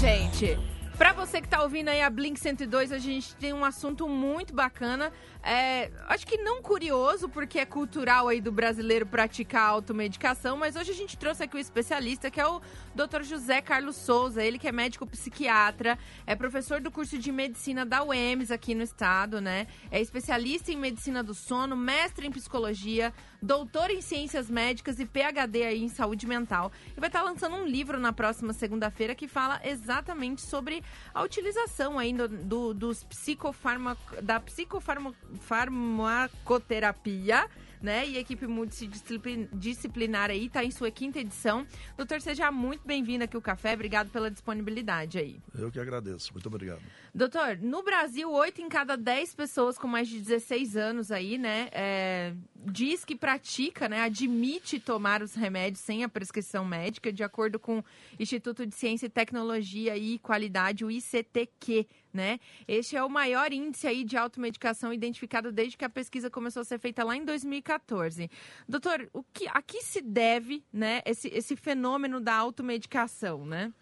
gente. Pra você que tá ouvindo aí a Blink 102, a gente tem um assunto muito bacana. É, acho que não curioso, porque é cultural aí do brasileiro praticar automedicação, mas hoje a gente trouxe aqui o um especialista, que é o Dr. José Carlos Souza, ele que é médico psiquiatra, é professor do curso de medicina da UEMS aqui no estado, né? É especialista em medicina do sono, mestre em psicologia, doutor em ciências médicas e PhD aí em saúde mental. E vai estar lançando um livro na próxima segunda-feira que fala exatamente sobre a utilização ainda do, dos psicofarma, da psicofarmacoterapia né? E a equipe multidisciplinar aí está em sua quinta edição. Doutor, seja muito bem-vindo aqui ao Café. Obrigado pela disponibilidade aí. Eu que agradeço. Muito obrigado. Doutor, no Brasil, 8 em cada 10 pessoas com mais de 16 anos aí, né, é, diz que pratica, né, admite tomar os remédios sem a prescrição médica, de acordo com o Instituto de Ciência e Tecnologia e Qualidade, o ICTQ, né? Este é o maior índice aí de automedicação identificado desde que a pesquisa começou a ser feita lá em 2014. Doutor, o que, a que se deve, né, esse, esse fenômeno da automedicação, né?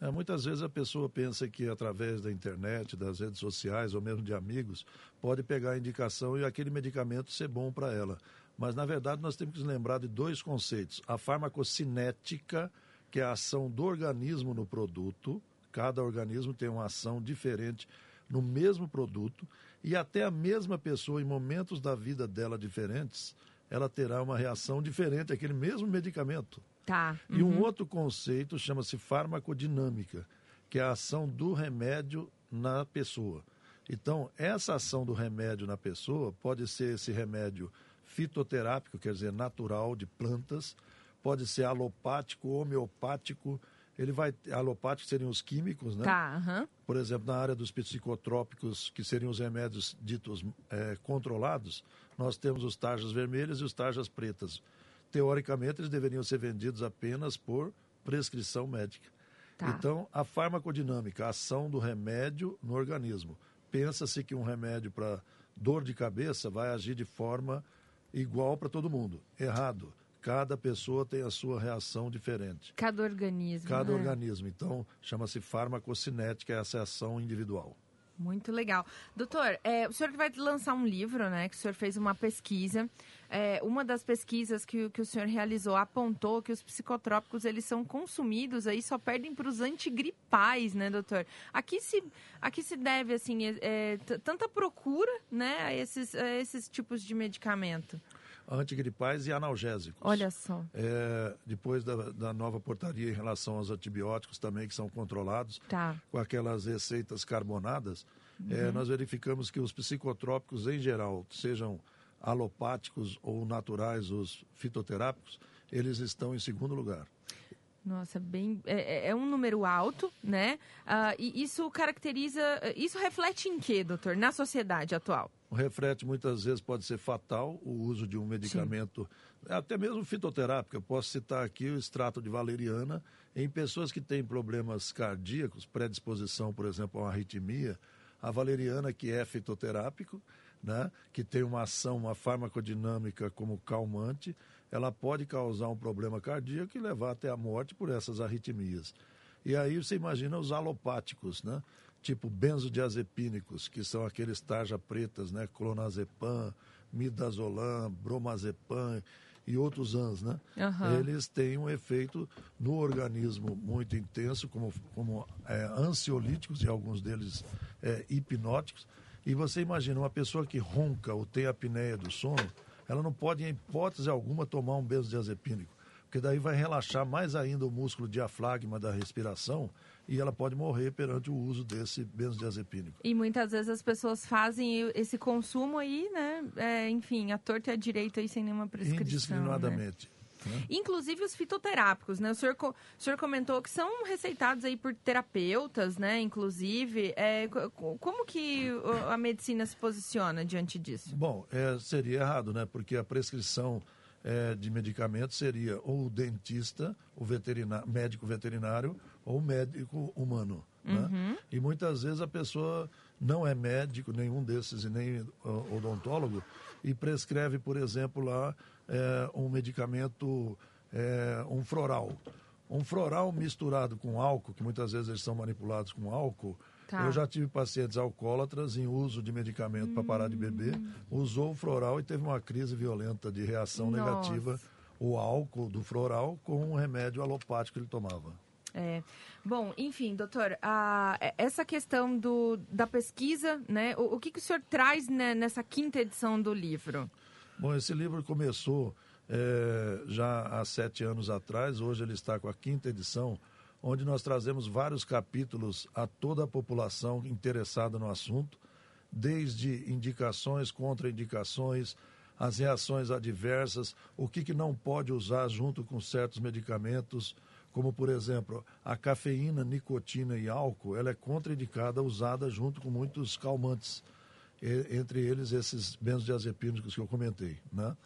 É, muitas vezes a pessoa pensa que através da internet, das redes sociais ou mesmo de amigos, pode pegar a indicação e aquele medicamento ser bom para ela. Mas, na verdade, nós temos que nos lembrar de dois conceitos. A farmacocinética, que é a ação do organismo no produto, cada organismo tem uma ação diferente no mesmo produto, e até a mesma pessoa, em momentos da vida dela diferentes, ela terá uma reação diferente àquele mesmo medicamento. Tá. Uhum. E um uhum. outro conceito chama-se farmacodinâmica, que é a ação do remédio na pessoa. Então, essa ação do remédio na pessoa pode ser esse remédio fitoterápico, quer dizer, natural, de plantas, pode ser alopático, homeopático, ele vai alopático seriam os químicos, né? Tá, uhum. Por exemplo, na área dos psicotrópicos, que seriam os remédios ditos é, controlados, nós temos os tarjas vermelhas e os tarjas pretas teoricamente, eles deveriam ser vendidos apenas por prescrição médica. Tá. Então, a farmacodinâmica, a ação do remédio no organismo. Pensa-se que um remédio para dor de cabeça vai agir de forma igual para todo mundo. Errado. Cada pessoa tem a sua reação diferente. Cada organismo. Cada né? organismo. Então, chama-se farmacocinética, essa é a ação individual. Muito legal. Doutor, é, o senhor vai lançar um livro, né? Que o senhor fez uma pesquisa. É, uma das pesquisas que, que o senhor realizou apontou que os psicotrópicos eles são consumidos aí só perdem para os antigripais, né, doutor? Aqui se, aqui se deve assim é, é tanta procura, né, a esses, a esses tipos de medicamento antigripais e analgésicos. Olha só. É, depois da, da, nova portaria em relação aos antibióticos também, que são controlados, tá. com aquelas receitas carbonadas, é, uhum. é, nós verificamos que os psicotrópicos em geral, sejam alopáticos ou naturais, os fitoterápicos, eles estão em segundo lugar. Nossa, bem. É, é, é um número alto, né? Uh, e isso caracteriza. Isso reflete em quê, doutor, na sociedade atual? O reflete muitas vezes pode ser fatal, o uso de um medicamento, Sim. até mesmo fitoterápico. Eu posso citar aqui o extrato de valeriana em pessoas que têm problemas cardíacos, predisposição, por exemplo, a uma arritmia. A valeriana, que é fitoterápico, né, que tem uma ação, uma farmacodinâmica como calmante, ela pode causar um problema cardíaco e levar até a morte por essas arritmias. E aí você imagina os alopáticos, né? Tipo benzodiazepínicos, que são aqueles tarja pretas, né? Clonazepam, midazolam, bromazepam e outros ANS, né? Uhum. Eles têm um efeito no organismo muito intenso, como, como é, ansiolíticos e alguns deles é, hipnóticos. E você imagina uma pessoa que ronca ou tem apneia do sono, ela não pode, em hipótese alguma, tomar um benzodiazepínico, porque daí vai relaxar mais ainda o músculo diafragma da respiração e ela pode morrer perante o uso desse benzodiazepínico. E muitas vezes as pessoas fazem esse consumo aí, né? É, enfim, a torta e a direita aí sem nenhuma prescrição. Né? Indiscriminadamente. Né? Né? Inclusive os fitoterápicos, né? O senhor, o senhor comentou que são receitados aí por terapeutas, né? Inclusive, é, como que a medicina se posiciona diante disso? Bom, é, seria errado, né? Porque a prescrição é, de medicamentos seria ou o dentista, o veterinário, médico veterinário ou o médico humano. Né? Uhum. Né? E muitas vezes a pessoa não é médico, nenhum desses, e nem odontólogo, e prescreve, por exemplo, lá é, um medicamento, é, um floral. Um floral misturado com álcool, que muitas vezes eles são manipulados com álcool. Tá. Eu já tive pacientes alcoólatras em uso de medicamento hum. para parar de beber, hum. usou o floral e teve uma crise violenta de reação Nossa. negativa, o álcool do floral com um remédio alopático que ele tomava. É. Bom, enfim, doutor, a, essa questão do, da pesquisa, né? O, o que, que o senhor traz né, nessa quinta edição do livro? Bom, esse livro começou é, já há sete anos atrás, hoje ele está com a quinta edição, onde nós trazemos vários capítulos a toda a população interessada no assunto, desde indicações, contraindicações, as reações adversas, o que, que não pode usar junto com certos medicamentos, como por exemplo a cafeína, nicotina e álcool, ela é contraindicada usada junto com muitos calmantes, entre eles esses benzodiazepínicos que eu comentei, né?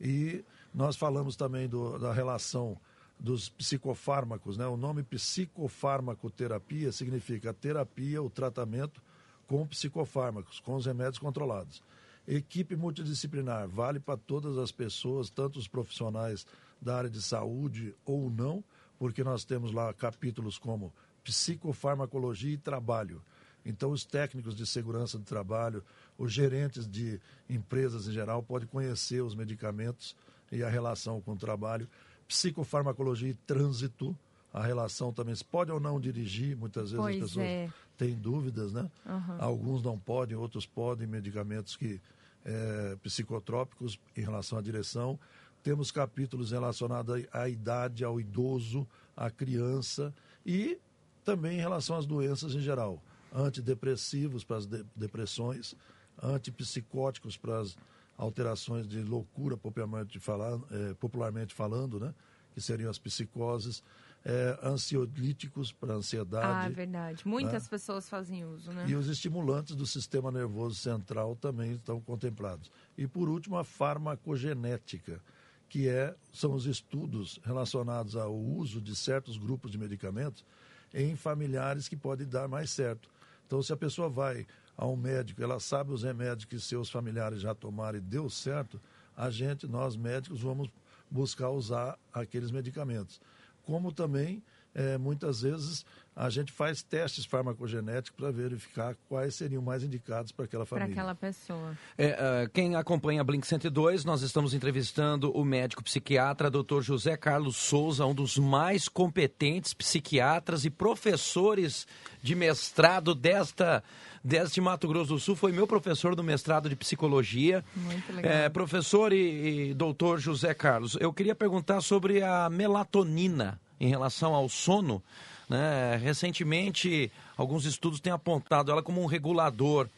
E nós falamos também do, da relação dos psicofármacos, né? O nome psicofarmacoterapia significa terapia, o tratamento com psicofármacos, com os remédios controlados. Equipe multidisciplinar vale para todas as pessoas, tanto os profissionais da área de saúde ou não, porque nós temos lá capítulos como psicofarmacologia e trabalho. Então, os técnicos de segurança do trabalho, os gerentes de empresas em geral, podem conhecer os medicamentos e a relação com o trabalho psicofarmacologia e trânsito, a relação também. Se pode ou não dirigir, muitas vezes pois as pessoas é. têm dúvidas, né? Uhum. Alguns não podem, outros podem, medicamentos que é, psicotrópicos em relação à direção. Temos capítulos relacionados à idade, ao idoso, à criança e também em relação às doenças em geral. Antidepressivos para as de depressões, antipsicóticos para as alterações de loucura, popularmente falando, é, popularmente falando né? que seriam as psicoses, é, ansiolíticos para ansiedade. Ah, verdade. Muitas né? pessoas fazem uso, né? E os estimulantes do sistema nervoso central também estão contemplados. E por último, a farmacogenética, que é, são os estudos relacionados ao uso de certos grupos de medicamentos em familiares que podem dar mais certo. Então, se a pessoa vai a um médico, ela sabe os remédios que seus familiares já tomaram e deu certo, a gente, nós médicos, vamos buscar usar aqueles medicamentos. Como também, é, muitas vezes, a gente faz testes farmacogenéticos para verificar quais seriam mais indicados para aquela família. Para aquela pessoa. É, uh, quem acompanha a Blink 102, nós estamos entrevistando o médico psiquiatra Dr. José Carlos Souza, um dos mais competentes psiquiatras e professores de mestrado desta deste Mato Grosso do Sul, foi meu professor do mestrado de psicologia. Muito legal. É, professor e, e doutor José Carlos, eu queria perguntar sobre a melatonina em relação ao sono. Né? Recentemente, alguns estudos têm apontado ela como um regulador.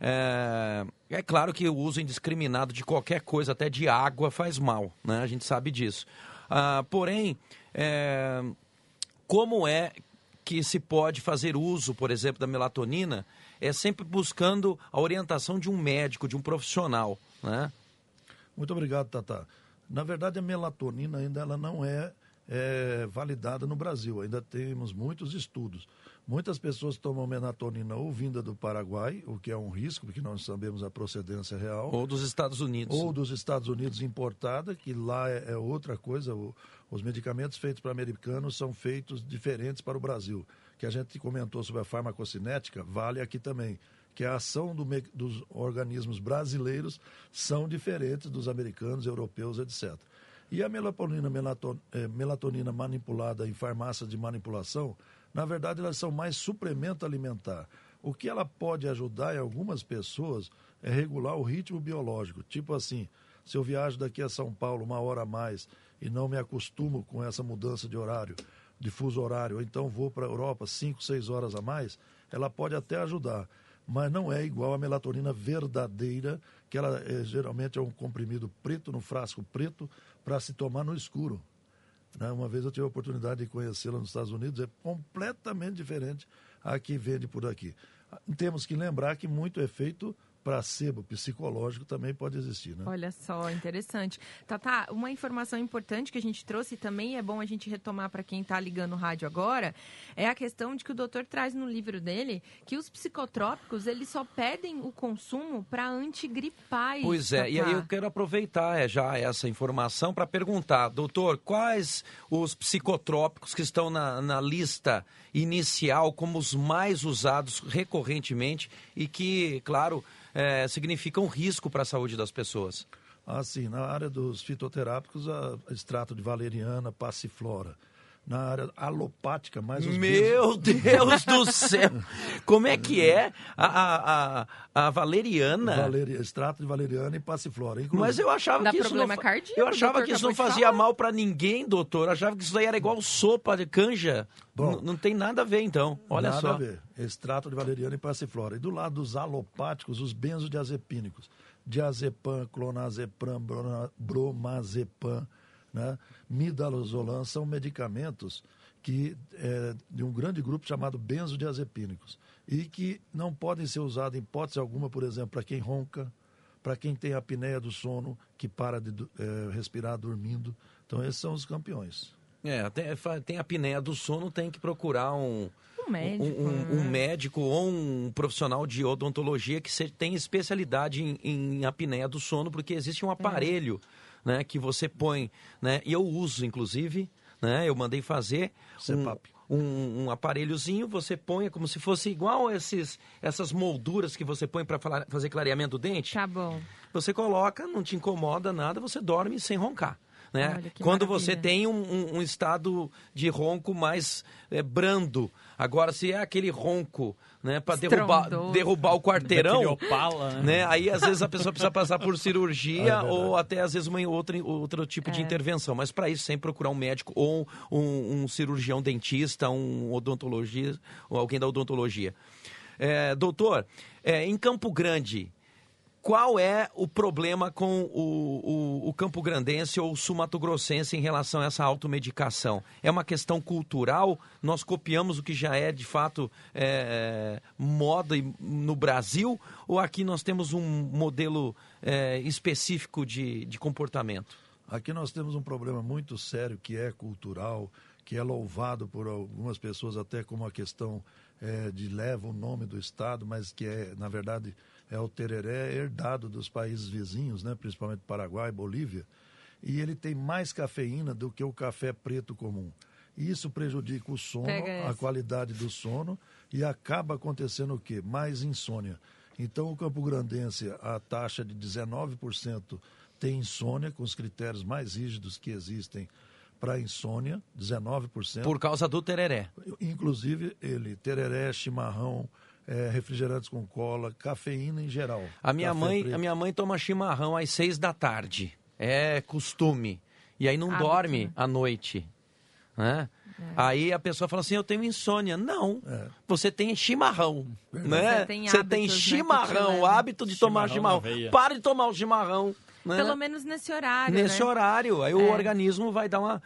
É, é, claro que o uso indiscriminado de qualquer coisa, até de água, faz mal, né? a gente sabe disso. Ah, porém, é, como é que se pode fazer uso, por exemplo, da melatonina é sempre buscando a orientação de um médico, de um profissional, né? Muito obrigado, Tata. Na verdade, a melatonina ainda ela não é, é validada no Brasil. Ainda temos muitos estudos. Muitas pessoas tomam melatonina ou vinda do Paraguai, o que é um risco, porque nós sabemos a procedência real. Ou dos Estados Unidos. Ou dos Estados Unidos importada, que lá é, é outra coisa. O, os medicamentos feitos para americanos são feitos diferentes para o Brasil que a gente comentou sobre a farmacocinética, vale aqui também. Que a ação do, dos organismos brasileiros são diferentes dos americanos, europeus, etc. E a melatonina, melaton, eh, melatonina manipulada em farmácias de manipulação, na verdade, elas são mais suplemento alimentar. O que ela pode ajudar em algumas pessoas é regular o ritmo biológico. Tipo assim, se eu viajo daqui a São Paulo uma hora a mais e não me acostumo com essa mudança de horário, de fuso horário, ou então vou para a Europa 5, 6 horas a mais, ela pode até ajudar, mas não é igual a melatonina verdadeira, que ela é, geralmente é um comprimido preto, no frasco preto, para se tomar no escuro. Né? Uma vez eu tive a oportunidade de conhecê-la nos Estados Unidos, é completamente diferente a que vende por aqui. Temos que lembrar que muito é feito placebo psicológico também pode existir, né? Olha só, interessante. Tata, uma informação importante que a gente trouxe também é bom a gente retomar para quem está ligando o rádio agora, é a questão de que o doutor traz no livro dele que os psicotrópicos, eles só pedem o consumo para antigripais. Pois é, Tata. e aí eu quero aproveitar é, já essa informação para perguntar, doutor, quais os psicotrópicos que estão na, na lista inicial como os mais usados recorrentemente e que, claro, é, significam risco para a saúde das pessoas? Assim, na área dos fitoterápicos, a extrato de valeriana, passiflora. Na área alopática, mais os Meu Deus do céu! Como é que é a, a, a, a valeriana? Valeri, extrato de valeriana e passiflora. Inclusive, Mas eu achava Dá que isso não, cardíaco, eu achava que isso não fazia falar. mal para ninguém, doutor. Eu achava que isso aí era igual sopa de canja. Bom. Não tem nada a ver, então. Olha Nada só. a ver. Extrato de valeriana e passiflora. E do lado dos alopáticos, os benzodiazepínicos. Diazepam, clonazepam, bromazepam, né? Midazolam são medicamentos que é, de um grande grupo chamado benzodiazepínicos e que não podem ser usados em hipótese alguma, por exemplo, para quem ronca, para quem tem apneia do sono, que para de é, respirar dormindo. Então, esses são os campeões. É, tem, tem apneia do sono, tem que procurar um, Um médico. um, um- um né? médico ou um profissional de odontologia que se- tem especialidade em, em apneia do sono, porque existe um aparelho né, que você põe, né, e eu uso, inclusive, né, eu mandei fazer um, CPAP. um, um aparelhozinho, você põe é como se fosse igual esses, essas molduras que você põe para fazer clareamento do dente. Tá bom. Você coloca, não te incomoda nada, você dorme sem roncar. Né? Olha, Quando maravilha. você tem um, um- um estado de ronco mais é, brando. Agora, se é aquele ronco né, para derrubar, derrubar o quarteirão, Opala, né? né? Aí às vezes a pessoa precisa passar por cirurgia É ou até às vezes uma outra, outro tipo de É. intervenção. Mas para isso, sempre procurar um médico ou um, um cirurgião dentista, um odontologista ou alguém da odontologia. É, doutor, é, em Campo Grande, qual é o problema com o, o, o Campo Grandense ou o Sumato-Grossense em relação a essa automedicação? É uma questão cultural? Nós copiamos o que já é, de fato, é, moda e- no Brasil? Ou aqui nós temos um modelo é, específico de, de comportamento? Aqui nós temos um problema muito sério que é cultural, que é louvado por algumas pessoas até como uma questão eh, de leva o nome do Estado, mas que é, na verdade, é o tereré herdado dos países vizinhos, né, principalmente Paraguai e Bolívia, e ele tem mais cafeína do que o café preto comum. E Isso prejudica o sono, a qualidade do sono e acaba acontecendo o quê? Mais insônia. Então, o Campo Grandense, a taxa de 19% tem insônia, com os critérios mais rígidos que existem para insônia, 19%. Por causa do tereré. Inclusive, ele, tereré, chimarrão, eh, refrigerantes com cola, cafeína em geral. A minha, mãe, preto. a minha mãe toma chimarrão às seis da tarde. É costume. E aí não Hábito, dorme né? à noite. Né? Aí a pessoa fala assim, eu tenho insônia. Não, É. você tem chimarrão. Né? Você tem Você hábitos, tem né, chimarrão, o levam. hábito de tomar Chimarrão chimarrão. na veia. Para de tomar o chimarrão. Né? Pelo menos nesse horário, Nesse né? horário. Aí o É. organismo vai dar uma...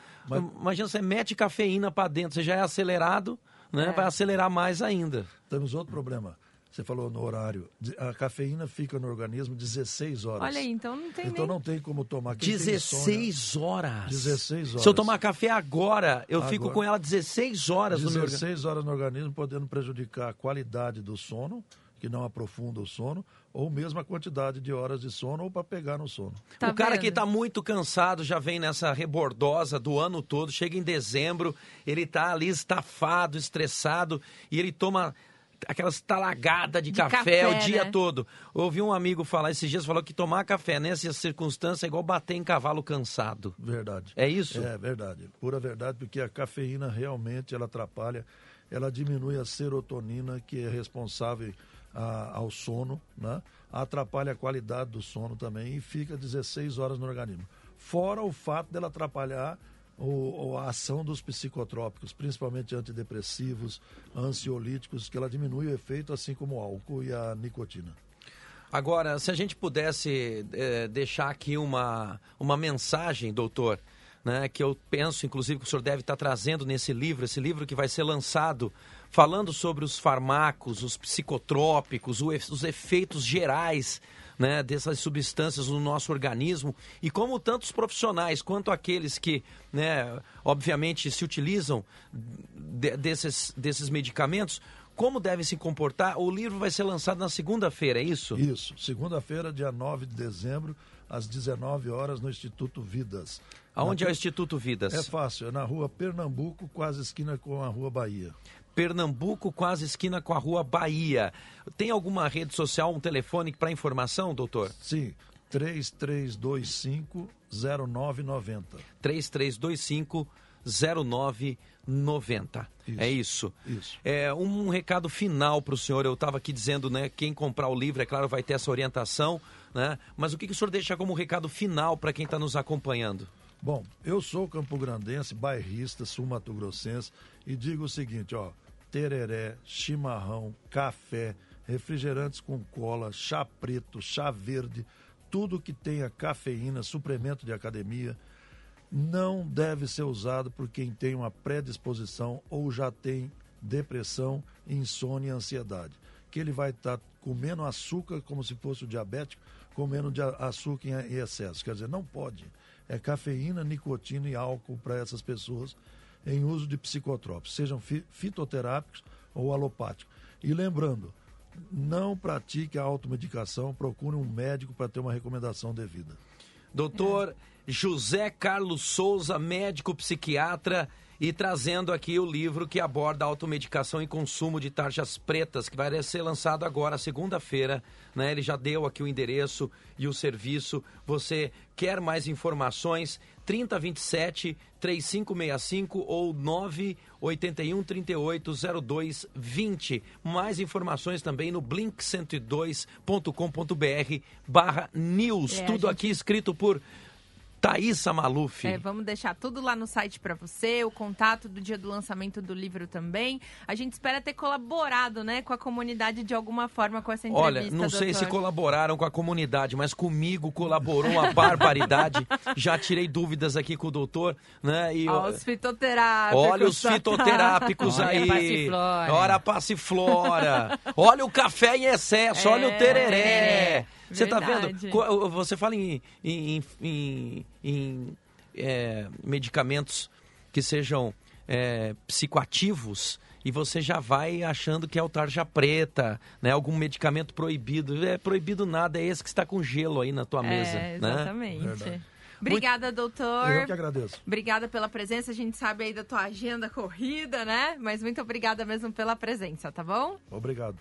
Imagina, você mete cafeína para dentro, você já é acelerado, né? É. vai acelerar mais ainda. Temos outro problema. Você falou no horário. A cafeína fica no organismo 16 horas. Olha aí, então não tem Então nem... não tem como tomar. Quem tem insônia- 16 horas. 16 Se eu horas. tomar café agora, eu fico Agora. com ela 16 horas no meu organismo. 16 horas no organismo, podendo prejudicar a qualidade do sono, que não aprofunda o sono, ou mesmo a quantidade de horas de sono, ou para pegar no sono. Tá o cara vendo? que está muito cansado já vem nessa rebordosa do ano todo, chega em dezembro, ele tá ali estafado, estressado, e ele toma aquelas talagadas de, De café, café, o dia né? todo. Ouvi um amigo falar esses dias, falou que tomar café nessa circunstância é igual bater em cavalo cansado. Verdade. É isso? É verdade. Pura verdade, porque a cafeína realmente ela atrapalha, ela diminui a serotonina, que é responsável a- ao sono, né? atrapalha a qualidade do sono também e fica 16 horas no organismo. Fora o fato dela atrapalhar o, a ação dos psicotrópicos, principalmente antidepressivos, ansiolíticos, que ela diminui o efeito, assim como o álcool e a nicotina. Agora, se a gente pudesse eh, deixar aqui uma, uma mensagem, doutor, né, que eu penso, inclusive, que o senhor deve estar trazendo nesse livro, esse livro que vai ser lançado falando sobre os farmacos, os psicotrópicos, os efeitos gerais né, dessas substâncias no nosso organismo e como tantos profissionais quanto aqueles que, né, obviamente, se utilizam de, desses, desses medicamentos, como devem se comportar. O livro vai ser lançado na segunda-feira, é isso? Isso, segunda-feira, dia 9 de dezembro, às 19 horas, no Instituto Vidas. Aonde na... é o Instituto Vidas? É fácil, é na rua Pernambuco, quase esquina com a rua Bahia. Pernambuco, quase esquina com a rua Bahia. Tem alguma rede social, um telefone para informação, doutor? Sim, 3325 0990. 3325 0990. Isso, é isso. Isso. É um recado final para o senhor. Eu estava aqui dizendo, né? Quem comprar o livro, é claro, vai ter essa orientação, né? Mas o que, que o senhor deixa como recado final para quem está nos acompanhando? Bom, eu sou campograndense, bairrista, sul-mato-grossense e digo o seguinte, ó, tereré, chimarrão, café, refrigerantes com cola, chá preto, chá verde, tudo que tenha cafeína, suplemento de academia, não deve ser usado por quem tem uma predisposição ou já tem depressão, insônia e ansiedade. Que ele vai estar tá comendo açúcar como se fosse o diabético, comendo açúcar em excesso. Quer dizer, não pode é cafeína, nicotina e álcool para essas pessoas em uso de psicotrópicos, sejam fitoterápicos ou alopáticos. E lembrando, não pratique a automedicação, procure um médico para ter uma recomendação devida. Doutor José Carlos Souza, médico psiquiatra, e trazendo aqui o livro que aborda automedicação e consumo de tarjas pretas, que vai ser lançado agora, segunda-feira. Né? Ele já deu aqui o endereço e o serviço. Você quer mais informações? 3027 3565 ou 981 38 0220. Mais informações também no blink102.com.br barra news. É, Tudo gente... aqui escrito por Thaisa Maluf. É, vamos deixar tudo lá no site para você, o contato do dia do lançamento do livro também. A gente espera ter colaborado, né, com a comunidade de alguma forma com essa entrevista. Olha, não sei se colaboraram com a comunidade, mas comigo colaborou uma barbaridade. Já tirei dúvidas aqui com o doutor, né? E Olha os fitoterápicos. Olha os fitoterápicos aí. Olha a passiflora. Olha a passiflora. olha o café em excesso, é, olha o tereré. É. Você está vendo? Você fala em, em, em, em é, medicamentos que sejam é, psicoativos e você já vai achando que é o tarja preta, né? Algum medicamento proibido. É proibido nada, é esse que está com gelo aí na tua é, mesa. Né? Exatamente. Né? Obrigada, doutor. Eu que agradeço. Obrigada pela presença. A gente sabe aí da tua agenda corrida, né? Mas muito obrigada mesmo pela presença, tá bom? Obrigado.